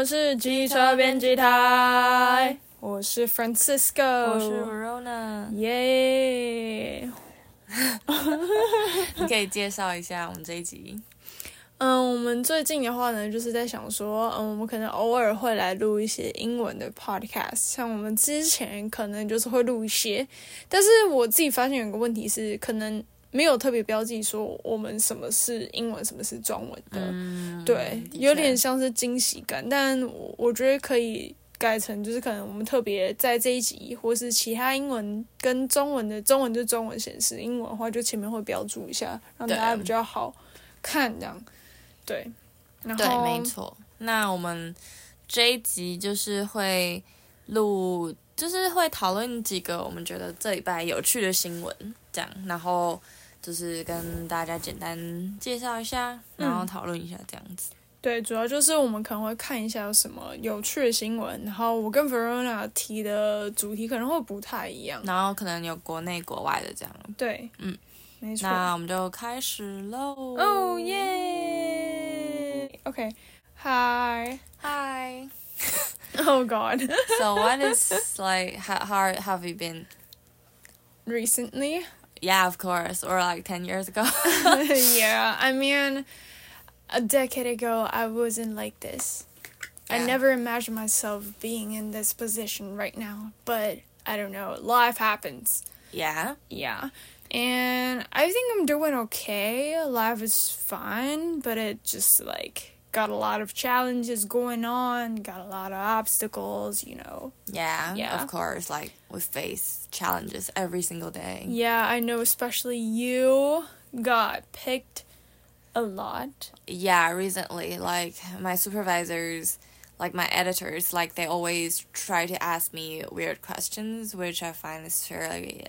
我们是机车编辑台，我是 Francisco，我是 Verona，耶。你可以介绍一下我们这一集。嗯，我们最近的话呢，就是在想说，嗯，我们可能偶尔会来录一些英文的 podcast，像我们之前可能就是会录一些，但是我自己发现有个问题是，可能没有特别标记说我们什么是英文，什么是中文的，嗯，对，有点像是惊喜感，但我我觉得可以改成就是可能我们特别在这一集，或是其他英文跟中文的中文就中文显示，英文的话就前面会标注一下，让大家比较好看这样。对，然后对，没错。那我们这一集就是会录，就是会讨论几个我们觉得这礼拜有趣的新闻，这样，然后就是跟大家简单介绍一下，然后讨论一下这样子。对，主要就是我们可能会看一下有什么有趣的新闻，然后我跟 Verona 提的主题可能会不太一样。然后可能有国内国外的这样。对，嗯，没错。那我们就开始喽。哦耶！OK，Hi。Hi. Oh God. So what is like how, how have you been? Recently. Yeah, of course. Or like 10 years ago. yeah, I mean, a decade ago, I wasn't like this. I never imagined myself being in this position right now, but I don't know. Life happens. yeah. Yeah. And I think I'm doing okay. Life is fine, but it just like got a lot of challenges going on, got a lot of obstacles, you know. Yeah. Yeah. Of course. Like we face challenges every single day. Yeah, I know especially you got picked a lot. Yeah, recently, like my supervisors, like my editors, like they always try to ask me weird questions, which I find is fairly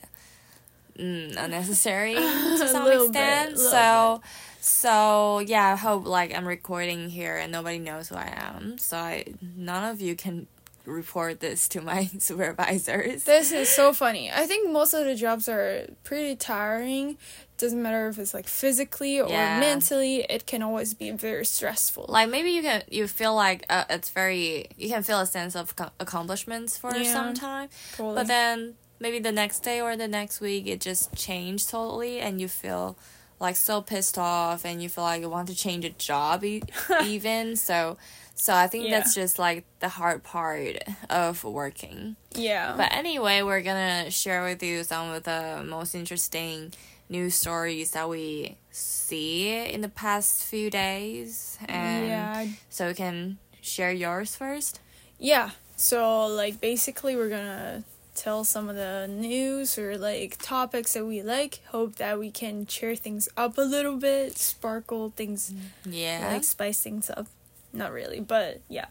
mm, unnecessary to some bit, extent. little so, so yeah, I hope like I'm recording here and nobody knows who I am. So I, none of you can report this to my supervisors. This is so funny. I think most of the jobs are pretty tiring. Doesn't matter if it's like physically or Yeah. mentally, it can always be very stressful. like maybe you can you feel like uh, it's very you can feel a sense of co- accomplishments for Yeah. some time Totally. but then maybe the next day or the next week it just changed totally and you feel like so pissed off and you feel like you want to change a job e- even so so i think Yeah. that's just like the hard part of working yeah. but anyway we're gonna share with you some of the most interesting news stories that we see in the past few days and yeah. so we can share yours first Yeah. So like basically we're gonna tell some of the news or like topics that we like. Hope that we can cheer things up a little bit, sparkle things yeah like spice things up. Not really, but yeah.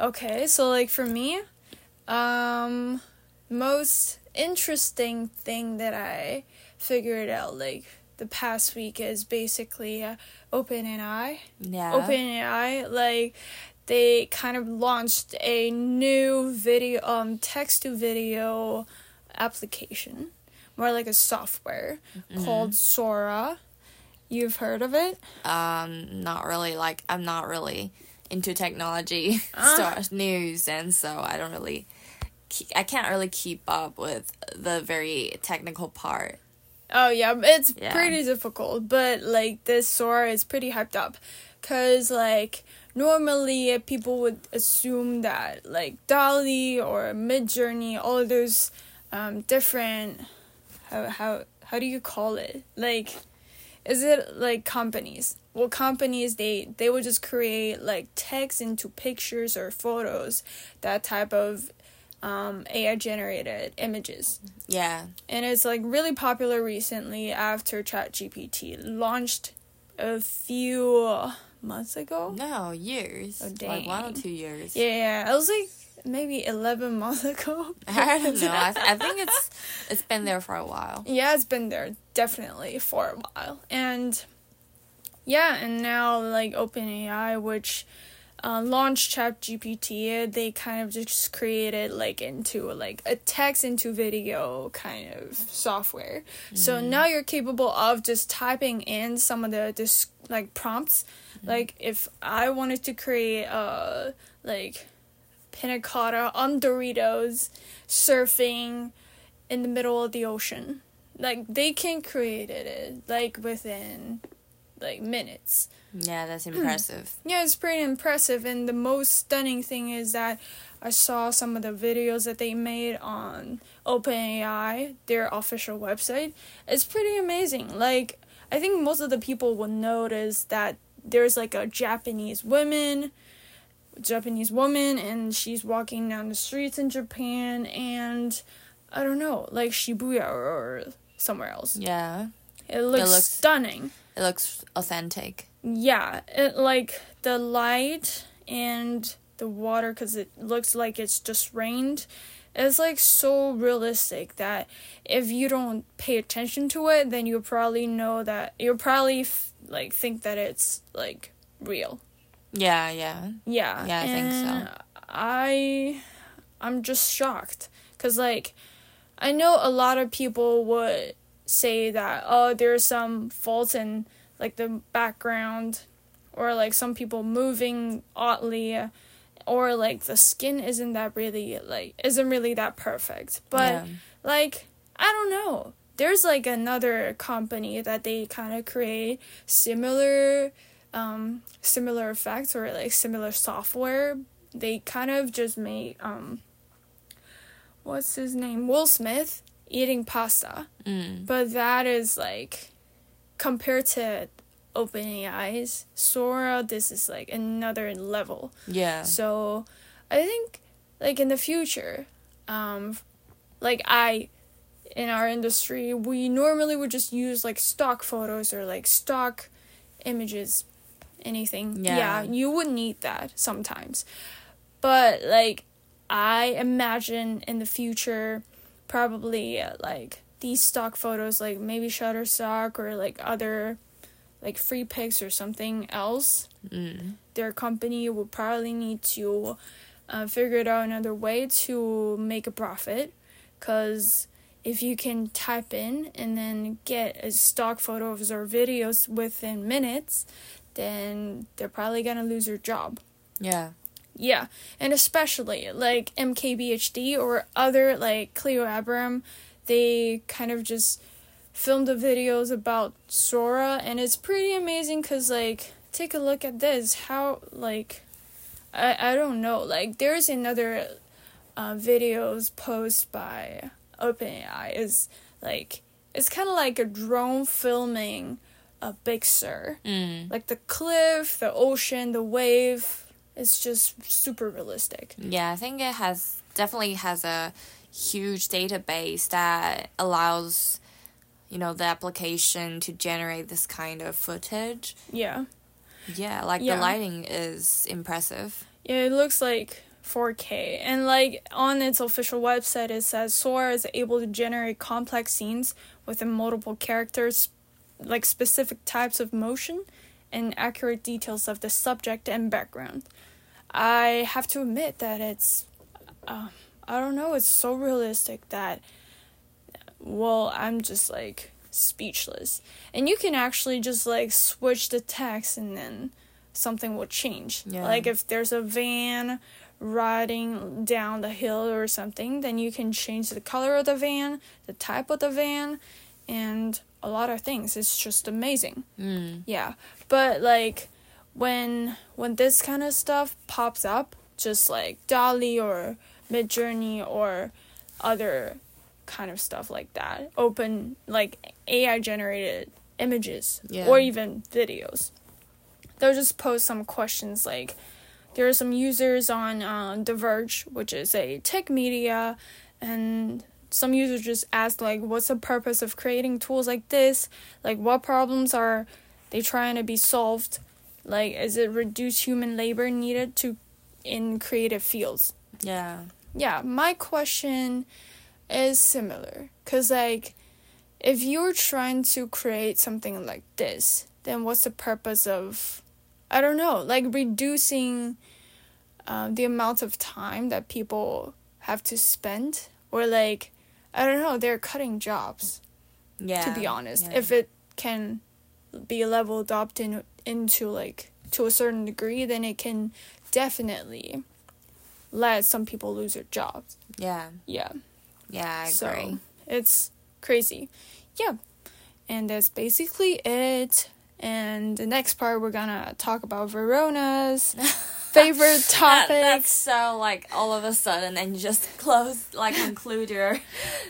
Okay, so like for me, um most interesting thing that I figured out like the past week is basically uh, OpenAI. yeah OpenAI like they kind of launched a new video um text to video application, more like a software called Sora. You've heard of it? um not really like i'm not really into technology Ah. stuff news and so i don't really ke- i can't really keep up with the very technical part Oh yeah, it's Yeah. pretty difficult, but like this Sora is pretty hyped up, cause like normally people would assume that like DALL-E or Midjourney, all of those um different how how how do you call it? Like is it like companies? Well companies they they would just create like text into pictures or photos that type of um, ai generated images. Yeah. And it's like really popular recently after ChatGPT launched a few months ago. no years Oh, like one or two years Yeah, it was like maybe 11 months ago. i don't know I, th- I think it's it's been there for a while yeah, it's been there definitely for a while. And yeah, and now like OpenAI, which uh, launched ChatGPT, they kind of just created like into like a text into video kind of software. So now you're capable of just typing in some of the this like prompts. Like if I wanted to create a like pina on Doritos, surfing in the middle of the ocean. Like they can create it eh, like within like minutes. Yeah, that's impressive. Yeah, it's pretty impressive. And the most stunning thing is that I saw some of the videos that they made on OpenAI, their official website. It's pretty amazing. Like, I think most of the people will notice that there's like a Japanese woman, Japanese woman, and she's walking down the streets in Japan, and I don't know, like Shibuya or somewhere else. Yeah. It looks, looks- stunning. It looks authentic. Yeah, it like the light and the water because it looks like it's just rained. It's like so realistic that if you don't pay attention to it, then you'll probably know that you'll probably f- like think that it's like real. Yeah, yeah. Yeah. Yeah, I think so. I I'm just shocked cuz like I know a lot of people would say that oh there's some faults in like the background or like some people moving oddly or like the skin isn't that really like isn't really that perfect. But yeah. like I don't know. There's like another company that they kind of create similar um similar effects or like similar software. They kind of just made um what's his name? Will Smith eating pasta. Mm. But that is like compared to OpenAI's Sora, this is like another level. Yeah. So I think like in the future, um like I in our industry, we normally would just use like stock photos or like stock images, anything. Yeah. you would need that sometimes. But like I imagine in the future probably uh, like these stock photos like maybe Shutterstock or like other like Freepik or something else Mm. their company will probably need to uh, figure it out another way to make a profit because if you can type in and then get a stock photos or videos within minutes then they're probably gonna lose their job Yeah. yeah, and especially like MKBHD or other like Cleo Abram, they kind of just filmed the videos about Sora, and it's pretty amazing because like take a look at this. How like I I don't know like there's another uh, videos post by OpenAI is like it's kind of like a drone filming a Big Sur Mm. like the cliff, the ocean, the wave. It's just super realistic. Yeah, I think it has definitely has a huge database that allows you know the application to generate this kind of footage. Yeah. Yeah, like Yeah. the lighting is impressive. Yeah, it looks like 4K. And like on its official website it says Sora is able to generate complex scenes within multiple characters like specific types of motion and accurate details of the subject and background. I have to admit that it's uh, I don't know, it's so realistic that well, I'm just like speechless. And you can actually just like switch the text and then something will change. Yeah. Like if there's a van riding down the hill or something, then you can change the color of the van, the type of the van, and a lot of things. It's just amazing. Mm. Yeah. But like when when this kind of stuff pops up, just like DALL-E or Midjourney or other kind of stuff like that, open like AI generated images Yeah. or even videos. They'll just post some questions like there are some users on uh, The Verge, which is a tech media, and some users just ask like, "What's the purpose of creating tools like this? Like, what problems are they trying to be solved? Like, is it reduce human labor needed to in creative fields?" Yeah. Yeah, my question is similar cuz like if you're trying to create something like this, then what's the purpose of I don't know, like reducing uh, the amount of time that people have to spend or like I don't know, they're cutting jobs Yeah. to be honest. yeah. If it can be leveled up in, into like to a certain degree, then it can definitely let some people lose their jobs. Yeah. Yeah. Yeah, I so agree. it's crazy. Yeah. And that's basically it. And the next part we're gonna talk about Verona's favorite That- topic. that's so like all of a sudden, and just close like conclude your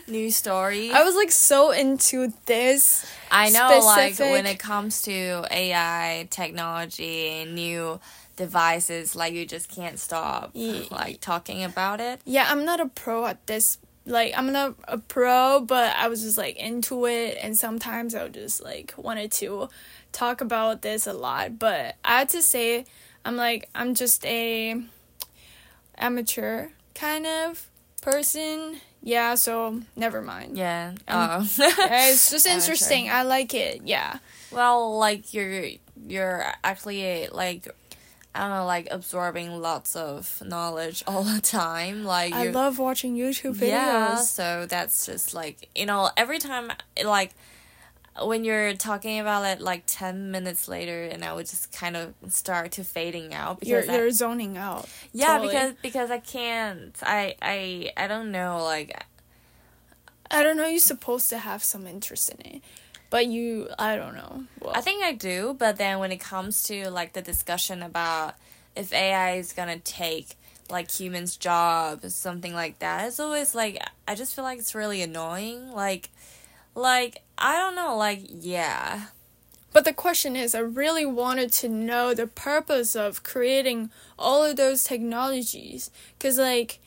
new story. I was like so into this. I know, like specific- when it comes to AI technology, new devices, like you just can't stop Ye- like talking about it. Yeah, I'm not a pro at this. Like I'm not a pro, but I was just like into it, and sometimes I would just like wanted to talk about this a lot. But I had to say, I'm like I'm just a amateur kind of person. Yeah, so never mind. Yeah. Um, oh. Yeah, it's just interesting. I like it. Yeah. well, like you're you're actually like I don't know, like absorbing lots of knowledge all the time. Like I love watching YouTube videos. Yeah, so that's just like you know every time like when you're talking about it like 10 minutes later and I would just kind of start to fading out You're because I- you're zoning out. yeah totally. because because I can't I I I don't know like I don't know. You're supposed to have some interest in it, but you I don't know. Well, I think I do but then when it comes to like the discussion about if AI is gonna take like humans job something like that it's always like I just feel like it's really annoying. Like like I don't know like yeah. But the question is, I really wanted to know the purpose of creating all of those technologies, cause like,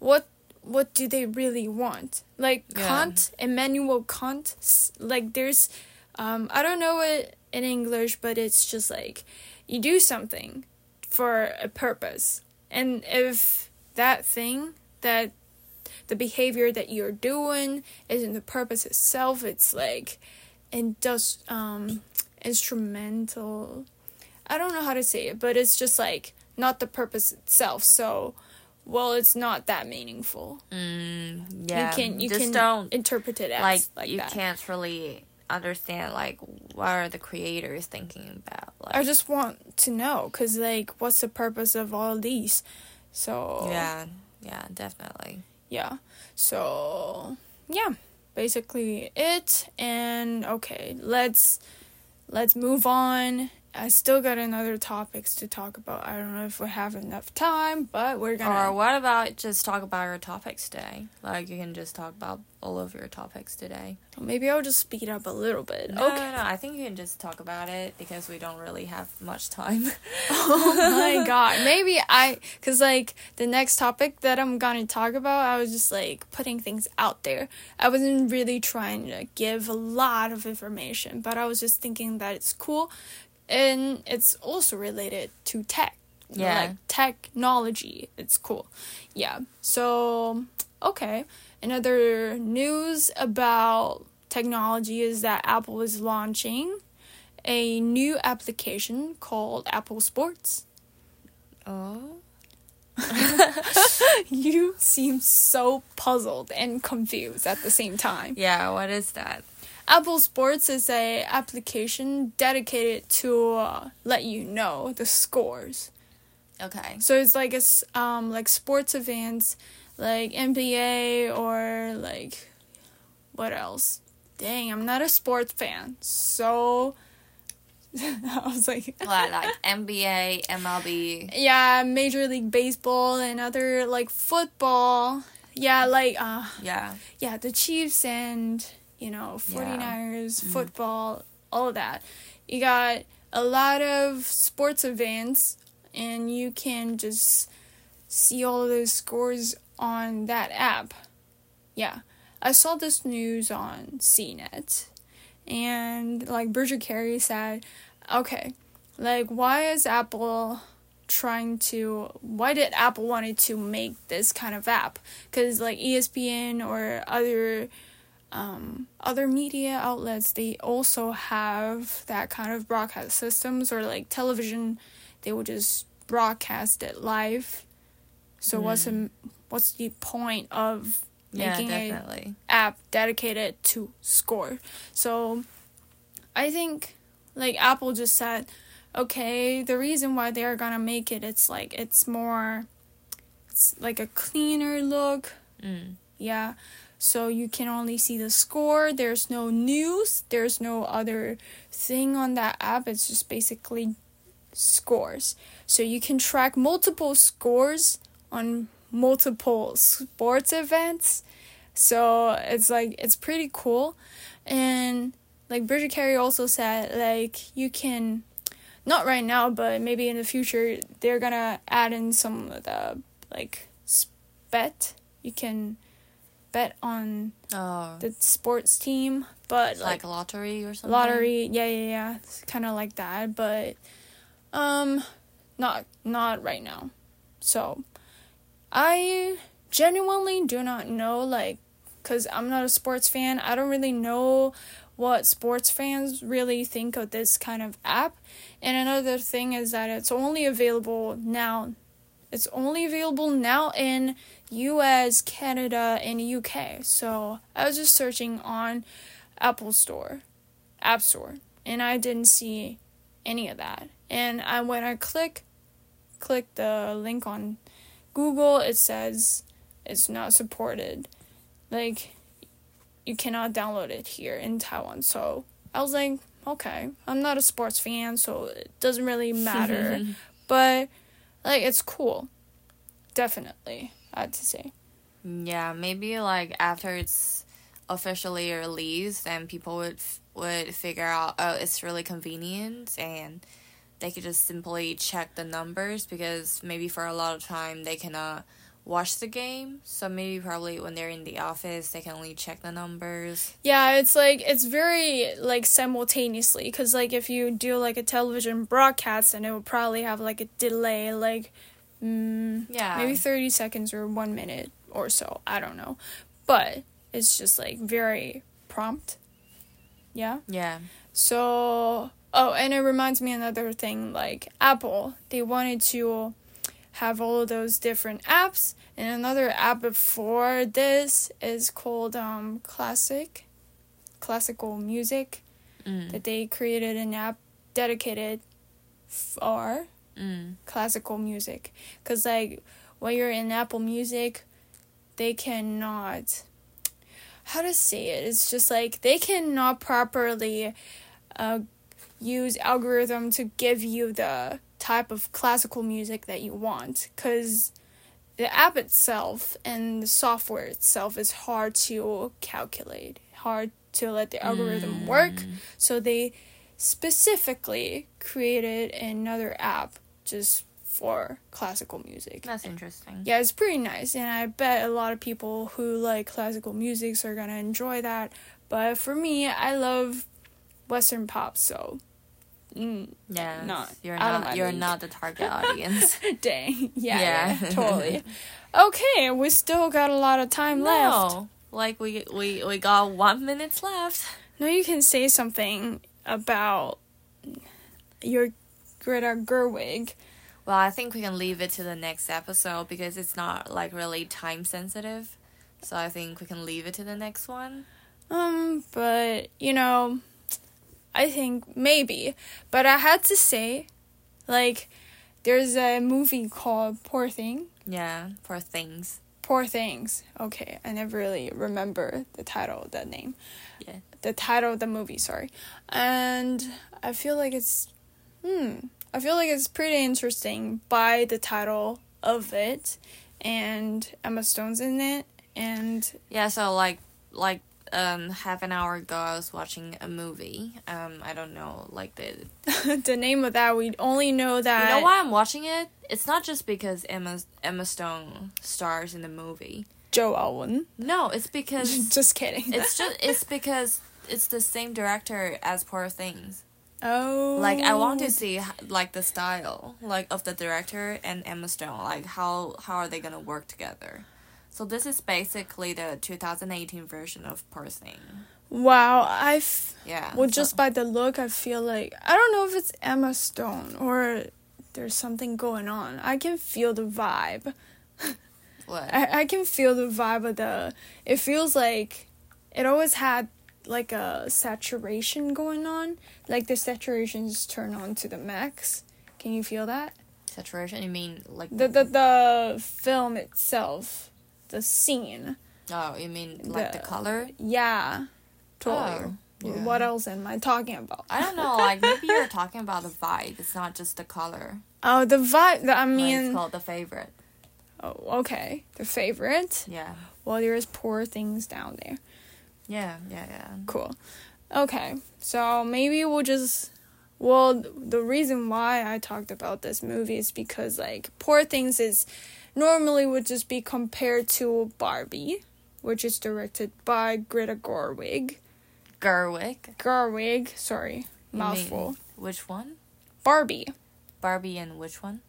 what what do they really want? Like Yeah. Kant, Immanuel Kant, like there's, um, I don't know it in English, but it's just like, you do something for a purpose, and if that thing that the behavior that you're doing isn't the purpose itself, it's like and does um instrumental i don't know how to say it but it's just like not the purpose itself so well it's not that meaningful Mm, yeah. you can you just can don't interpret it as like, like, you that can't really understand like what are the creators thinking about. Like i just want to know because like what's the purpose of all these so yeah, yeah, definitely. yeah so yeah basically it and okay let's let's move on i still got another topics to talk about i don't know if we have enough time but we're gonna Or what about just talk about your topics today? Like you can just talk about all of your topics today. maybe i'll just speed up a little bit No, okay no, no. I think you can just talk about it because we don't really have much time. oh my god maybe i because like the next topic that i'm gonna talk about i was just like putting things out there i wasn't really trying to give a lot of information but i was just thinking that it's cool and it's also related to tech Yeah. like technology it's cool yeah so okay another news about technology is that apple is launching a new application called Apple Sports. oh. You seem so puzzled and confused at the same time. Yeah, what is that? Apple Sports is a application dedicated to uh, let you know the scores. Okay. So it's like it's um like sports events like NBA or like what else? Dang, I'm not a sports fan. So I was like What, like NBA, MLB? yeah, Major League Baseball and other like football. Yeah, like uh Yeah. yeah, the Chiefs and you know, 49ers, mm-hmm. football, all of that. You got a lot of sports events and you can just see all of those scores on that app. Yeah. I saw this news on CNET and like Bridget Carey said, okay, like why is Apple trying to why did Apple wanted to make this kind of app? Cuz like ESPN or other um, other media outlets they also have that kind of broadcast systems or like television they will just broadcast it live so what's the what's the point of making a definitely. app dedicated to score. So I think like Apple just said, okay, the reason why they're gonna make it it's like it's more it's like a cleaner look. Mm. Yeah. So you can only see the score. There's no news. There's no other thing on that app. It's just basically scores. So you can track multiple scores on multiple sports events. So it's like it's pretty cool. And like Bridget Carey also said like you can not right now, but maybe in the future they're gonna add in some of the like bet. You can bet on Oh, the sports team, but like like lottery or something. lottery, yeah, yeah, yeah, it's kind of like that, but um, not not right now. So, I genuinely do not know, like, cause I'm not a sports fan. I don't really know what sports fans really think of this kind of app. And another thing is that it's only available now. It's only available now in US, Canada, and UK. So I was just searching on Apple Store, App Store, and I didn't see any of that. And I when I click click the link on Google, it says it's not supported. Like you cannot download it here in Taiwan. So I was like, okay, I'm not a sports fan, so it doesn't really matter. but like it's cool. Definitely, I had to say. Yeah, maybe like after it's officially released, then people would f- would figure out oh it's really convenient and they could just simply check the numbers because maybe for a lot of time they cannot watch the game. So maybe probably when they're in the office they can only check the numbers. Yeah, it's like it's very like simultaneously because like if you do like a television broadcast, then it would probably have like a delay, like mm, Yeah. maybe thirty seconds or one minute or so. I don't know, but it's just like very prompt. Yeah. Yeah. So, oh, and it reminds me another thing like Apple, they wanted to have all of those different apps, and another app before this is called um Classic, classical music, Mm. that they created an app dedicated for Mm. classical music because like when you're in apple music they cannot how to say it it's just like they cannot properly uh, use algorithm to give you the type of classical music that you want because the app itself and the software itself is hard to calculate hard to let the algorithm work Mm. so they specifically created another app just for classical music. That's interesting. Yeah, it's pretty nice, and I bet a lot of people who like classical music are gonna enjoy that. But for me, I love Western pop, so mm, Yeah. Not you're not your league. not the target audience. dang, yeah, Yeah. yeah, totally. Okay, we still got a lot of time left. Like we we we got one minute left. No, you can say something about your Greta Gerwig. Well, I think we can leave it to the next episode because it's not like really time sensitive. So I think we can leave it to the next one. Um, but you know, I think maybe. But I had to say, like, there's a movie called Poor Thing. Yeah, Poor things. Poor Things. Okay, I never really remember the title, the name. Yeah. The title of the movie, sorry. And I feel like it's hmm. I feel like it's pretty interesting by the title of it and Emma Stone's in it and Yeah, so like like um half an hour ago I was watching a movie. Um I don't know like the the name of that we only know that You know why I'm watching it? It's not just because Emma Emma Stone stars in the movie. Joe Alwyn. No, it's because Just kidding. it's just it's because it's the same director as Poor Things. oh. Like I want to see like the style like of the director and Emma Stone. Like how how are they gonna work together? So this is basically the 2018 version of Poor Thing. Wow, I. F- Yeah. well, so- just by the look, I feel like I don't know if it's Emma Stone or there's something going on. I can feel the vibe. what? I I can feel the vibe of the. It feels like it always had like a saturation going on. Like the saturations turn on to the max. Can you feel that? Saturation? You mean like The the the film itself, the scene. Oh, you mean like the, the- color? Yeah, totally. Oh, yeah. What else am I talking about? I don't know. Like maybe you're talking about the vibe. It's not just the color. Oh, the vibe. I Like, it's mean, called the favorite. oh, okay. The favorite. Yeah. Well, there's poor things down there. Yeah. Yeah. Yeah. Cool. Okay, so maybe we'll just. Well, the reason why I talked about this movie is because like Poor Things is normally would just be compared to Barbie, which is directed by Greta Gerwig. Gerwig. Gerwig, sorry, You mouthful. mean Which one? Barbie, Barbie and which one?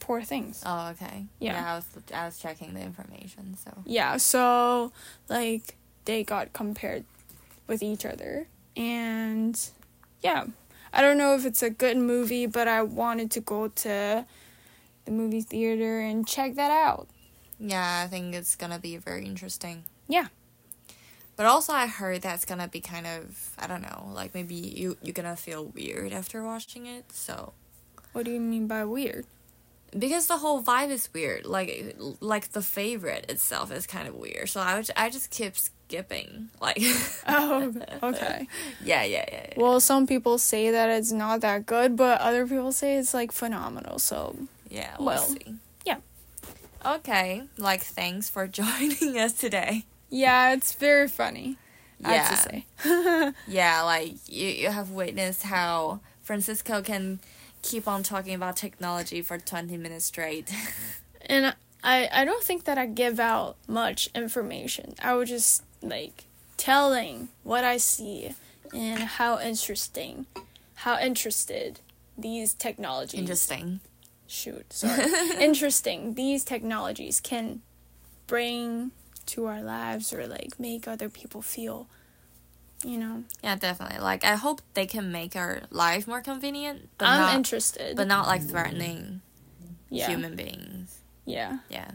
Poor Things. Oh, okay. Yeah. I was I was checking the information. So Yeah, so like they got compared with each other. And yeah, I don't know if it's a good movie, but I wanted to go to the movie theater and check that out. yeah, I think it's gonna be very interesting. Yeah. But also, I heard that's gonna be kind of I don't know, like maybe you you're gonna feel weird after watching it. So What do you mean by weird? because the whole vibe is weird, like like the favorite itself is kind of weird. So I would, I just keep skipping. Like Oh, okay. yeah, yeah, yeah. yeah. Well, some people say that it's not that good, but other people say it's like phenomenal. So, Yeah, we'll Well, see. yeah. Okay, like thanks for joining us today. yeah, it's very funny. I have to say. Yeah, like you you have witnessed how Francisco can keep on talking about technology for 20 minutes straight. And I I don't think that I give out much information. I was just like telling what I see and how interesting, how interested these technologies. Interesting. Shoot, sorry. interesting. These technologies can bring to our lives or like make other people feel. You know, Yeah, definitely. Like I hope they can make our life more convenient, but I'm not interested. but not like threatening yeah, human beings. yeah. Yeah.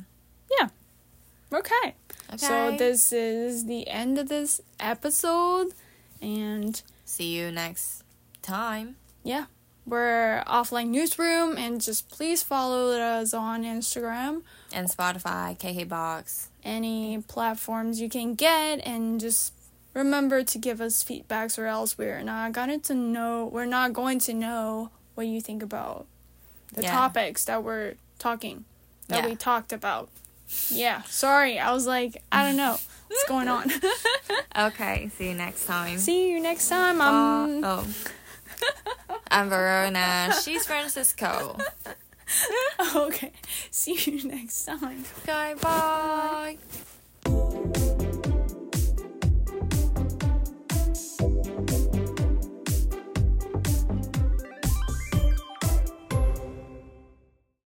Okay. Okay. So this is the end of this episode, and see you next time. yeah, we're offline newsroom, and just please follow us on Instagram, And Spotify, KK Box. any platforms you can get, and just remember to give us feedbacks, or else we're not going to know. We're not going to know what you think about the Yeah. topics that we're talking, that Yeah. we talked about. Yeah, sorry, I was like, I don't know what's going on. Okay, see you next time. See you next time. Uh, I'm oh. I'm Verona. She's Francisco. okay. See you next time. Okay, bye.